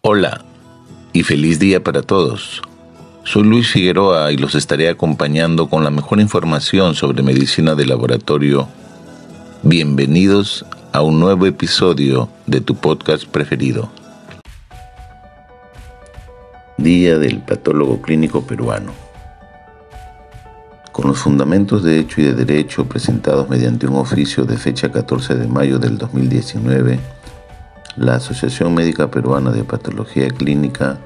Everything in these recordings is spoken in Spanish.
Hola y feliz día para todos. Soy Luis Figueroa y los estaré acompañando con la mejor información sobre medicina de laboratorio. Bienvenidos a un nuevo episodio de tu podcast preferido. Día del Patólogo Clínico Peruano. Con los fundamentos de hecho y de derecho presentados mediante un oficio de fecha 14 de mayo del 2019, la Asociación Médica Peruana de Patología Clínica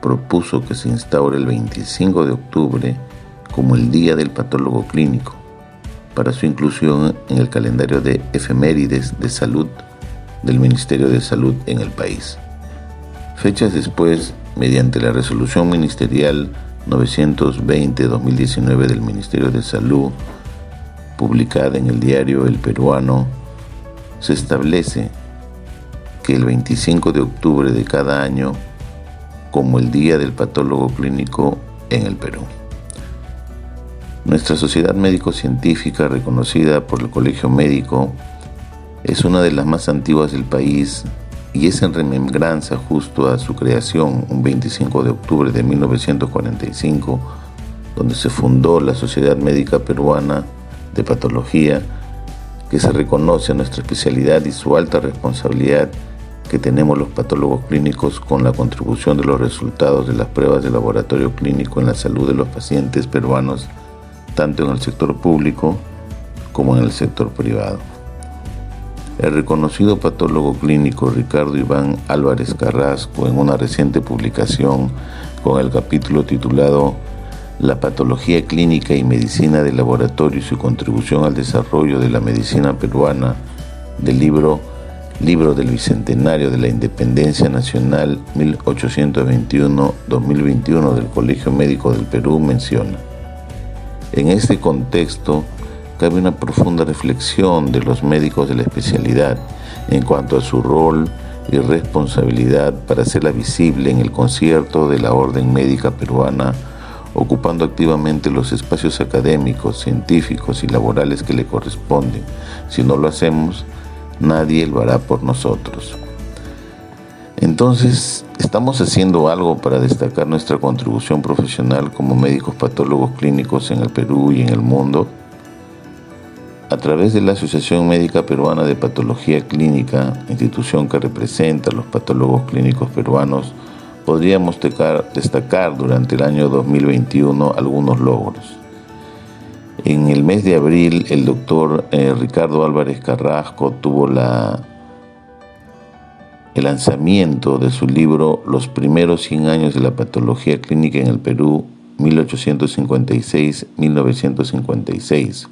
propuso que se instaure el 25 de octubre como el Día del Patólogo Clínico para su inclusión en el calendario de efemérides de salud del Ministerio de Salud en el país. Fechas después, mediante la resolución ministerial 920-2019 del Ministerio de Salud, publicada en el diario El Peruano, se establece que el 25 de octubre de cada año como el Día del Patólogo Clínico en el Perú. Nuestra sociedad médico-científica, reconocida por el Colegio Médico, es una de las más antiguas del país y es en remembranza justo a su creación, un 25 de octubre de 1945, donde se fundó la Sociedad Médica Peruana de Patología, que se reconoce nuestra especialidad y su alta responsabilidad que tenemos los patólogos clínicos con la contribución de los resultados de las pruebas de laboratorio clínico en la salud de los pacientes peruanos, tanto en el sector público como en el sector privado. El reconocido patólogo clínico Ricardo Iván Álvarez Carrasco, en una reciente publicación con el capítulo titulado La patología clínica y medicina de laboratorio y su contribución al desarrollo de la medicina peruana, del libro Libro del Bicentenario de la Independencia Nacional 1821-2021 del Colegio Médico del Perú menciona. En este contexto, cabe una profunda reflexión de los médicos de la especialidad en cuanto a su rol y responsabilidad para hacerla visible en el concierto de la Orden Médica Peruana, ocupando activamente los espacios académicos, científicos y laborales que le corresponden. Si no lo hacemos, nadie lo hará por nosotros. Entonces, ¿estamos haciendo algo para destacar nuestra contribución profesional como médicos patólogos clínicos en el Perú y en el mundo? A través de la Asociación Médica Peruana de Patología Clínica, institución que representa a los patólogos clínicos peruanos, podríamos destacar durante el año 2021 algunos logros. En el mes de abril, el doctor eh, Ricardo Álvarez Carrasco tuvo la, el lanzamiento de su libro Los primeros 100 años de la patología clínica en el Perú, 1856-1956.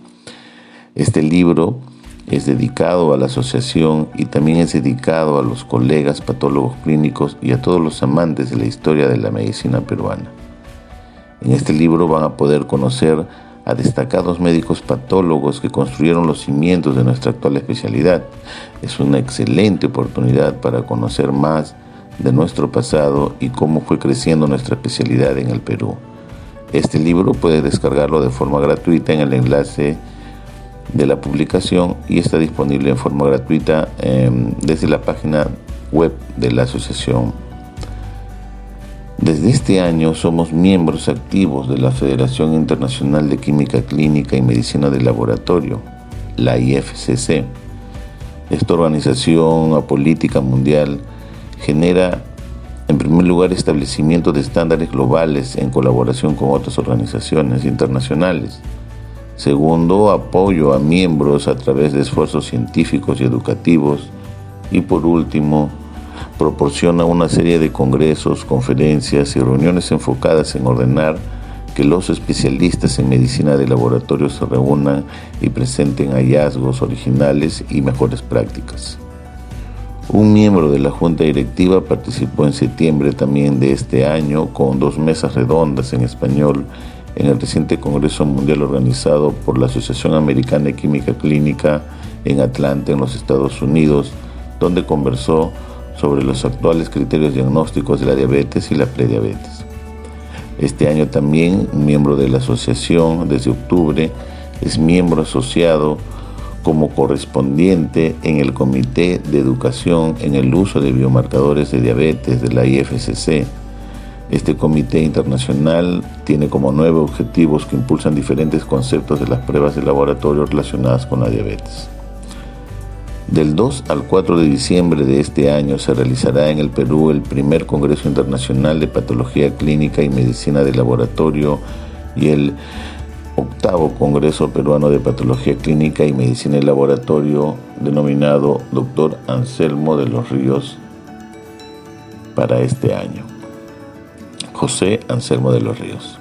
Este libro es dedicado a la asociación y también es dedicado a los colegas patólogos clínicos y a todos los amantes de la historia de la medicina peruana. En este libro van a poder conocer a destacados médicos patólogos que construyeron los cimientos de nuestra actual especialidad. Es una excelente oportunidad para conocer más de nuestro pasado y cómo fue creciendo nuestra especialidad en el Perú. Este libro puede descargarlo de forma gratuita en el enlace de la publicación y está disponible en forma gratuita em, desde la página web de la asociación desde este año somos miembros activos de la Federación Internacional de Química Clínica y Medicina de Laboratorio, la IFCC. Esta organización apolítica mundial genera, en primer lugar, establecimiento de estándares globales en colaboración con otras organizaciones internacionales. Segundo, apoyo a miembros a través de esfuerzos científicos y educativos. Y por último, proporciona una serie de congresos, conferencias y reuniones enfocadas en ordenar que los especialistas en medicina de laboratorio se reúnan y presenten hallazgos originales y mejores prácticas. Un miembro de la Junta Directiva participó en septiembre también de este año con dos mesas redondas en español en el reciente Congreso Mundial organizado por la Asociación Americana de Química Clínica en Atlanta, en los Estados Unidos, donde conversó sobre los actuales criterios diagnósticos de la diabetes y la prediabetes. Este año también, miembro de la asociación desde octubre, es miembro asociado como correspondiente en el Comité de Educación en el Uso de Biomarcadores de Diabetes de la IFCC. Este comité internacional tiene como nueve objetivos que impulsan diferentes conceptos de las pruebas de laboratorio relacionadas con la diabetes. Del 2 al 4 de diciembre de este año se realizará en el Perú el primer Congreso Internacional de Patología Clínica y Medicina de Laboratorio y el octavo Congreso Peruano de Patología Clínica y Medicina de Laboratorio denominado Dr. Anselmo de los Ríos para este año. José Anselmo de los Ríos.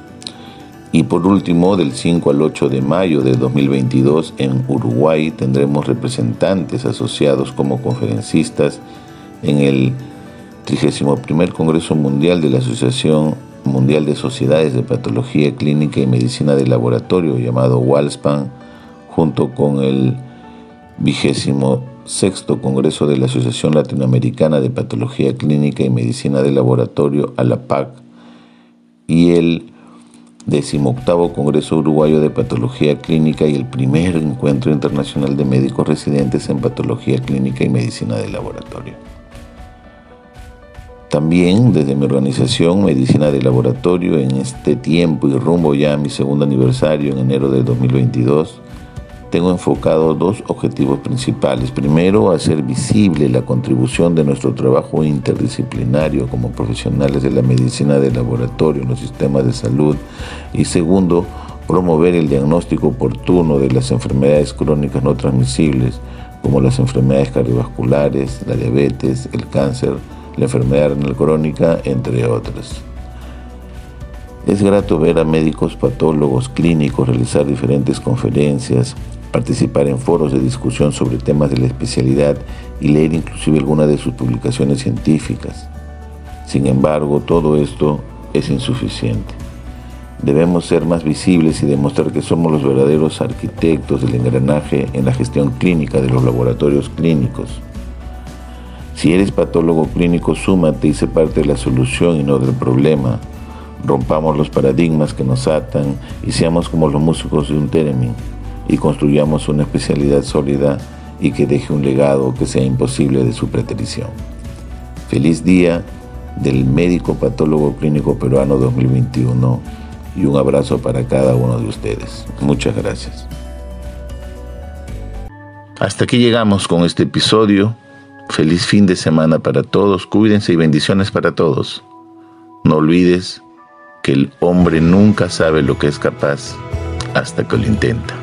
Y por último, del 5 al 8 de mayo de 2022 en Uruguay tendremos representantes asociados como conferencistas en el 31 Congreso Mundial de la Asociación Mundial de Sociedades de Patología Clínica y Medicina de Laboratorio llamado WALSPAN, junto con el vigésimo sexto Congreso de la Asociación Latinoamericana de Patología Clínica y Medicina de Laboratorio, ALAPAC, y el decimoctavo Congreso Uruguayo de Patología Clínica y el primer Encuentro Internacional de Médicos Residentes en Patología Clínica y Medicina de Laboratorio. También desde mi organización Medicina de Laboratorio en este tiempo y rumbo ya a mi segundo aniversario en enero de 2022, tengo enfocado dos objetivos principales. Primero, hacer visible la contribución de nuestro trabajo interdisciplinario como profesionales de la medicina de laboratorio en los sistemas de salud. Y segundo, promover el diagnóstico oportuno de las enfermedades crónicas no transmisibles, como las enfermedades cardiovasculares, la diabetes, el cáncer, la enfermedad renal crónica, entre otras. Es grato ver a médicos, patólogos, clínicos realizar diferentes conferencias, participar en foros de discusión sobre temas de la especialidad y leer inclusive algunas de sus publicaciones científicas. Sin embargo, todo esto es insuficiente. Debemos ser más visibles y demostrar que somos los verdaderos arquitectos del engranaje en la gestión clínica de los laboratorios clínicos. Si eres patólogo clínico, súmate y sé parte de la solución y no del problema. Rompamos los paradigmas que nos atan y seamos como los músicos de un theremin y construyamos una especialidad sólida y que deje un legado que sea imposible de su preterición. Feliz día del médico patólogo clínico peruano 2021 y un abrazo para cada uno de ustedes. Muchas gracias. Hasta aquí llegamos con este episodio. Feliz fin de semana para todos. Cuídense y bendiciones para todos. No olvides que el hombre nunca sabe lo que es capaz hasta que lo intenta.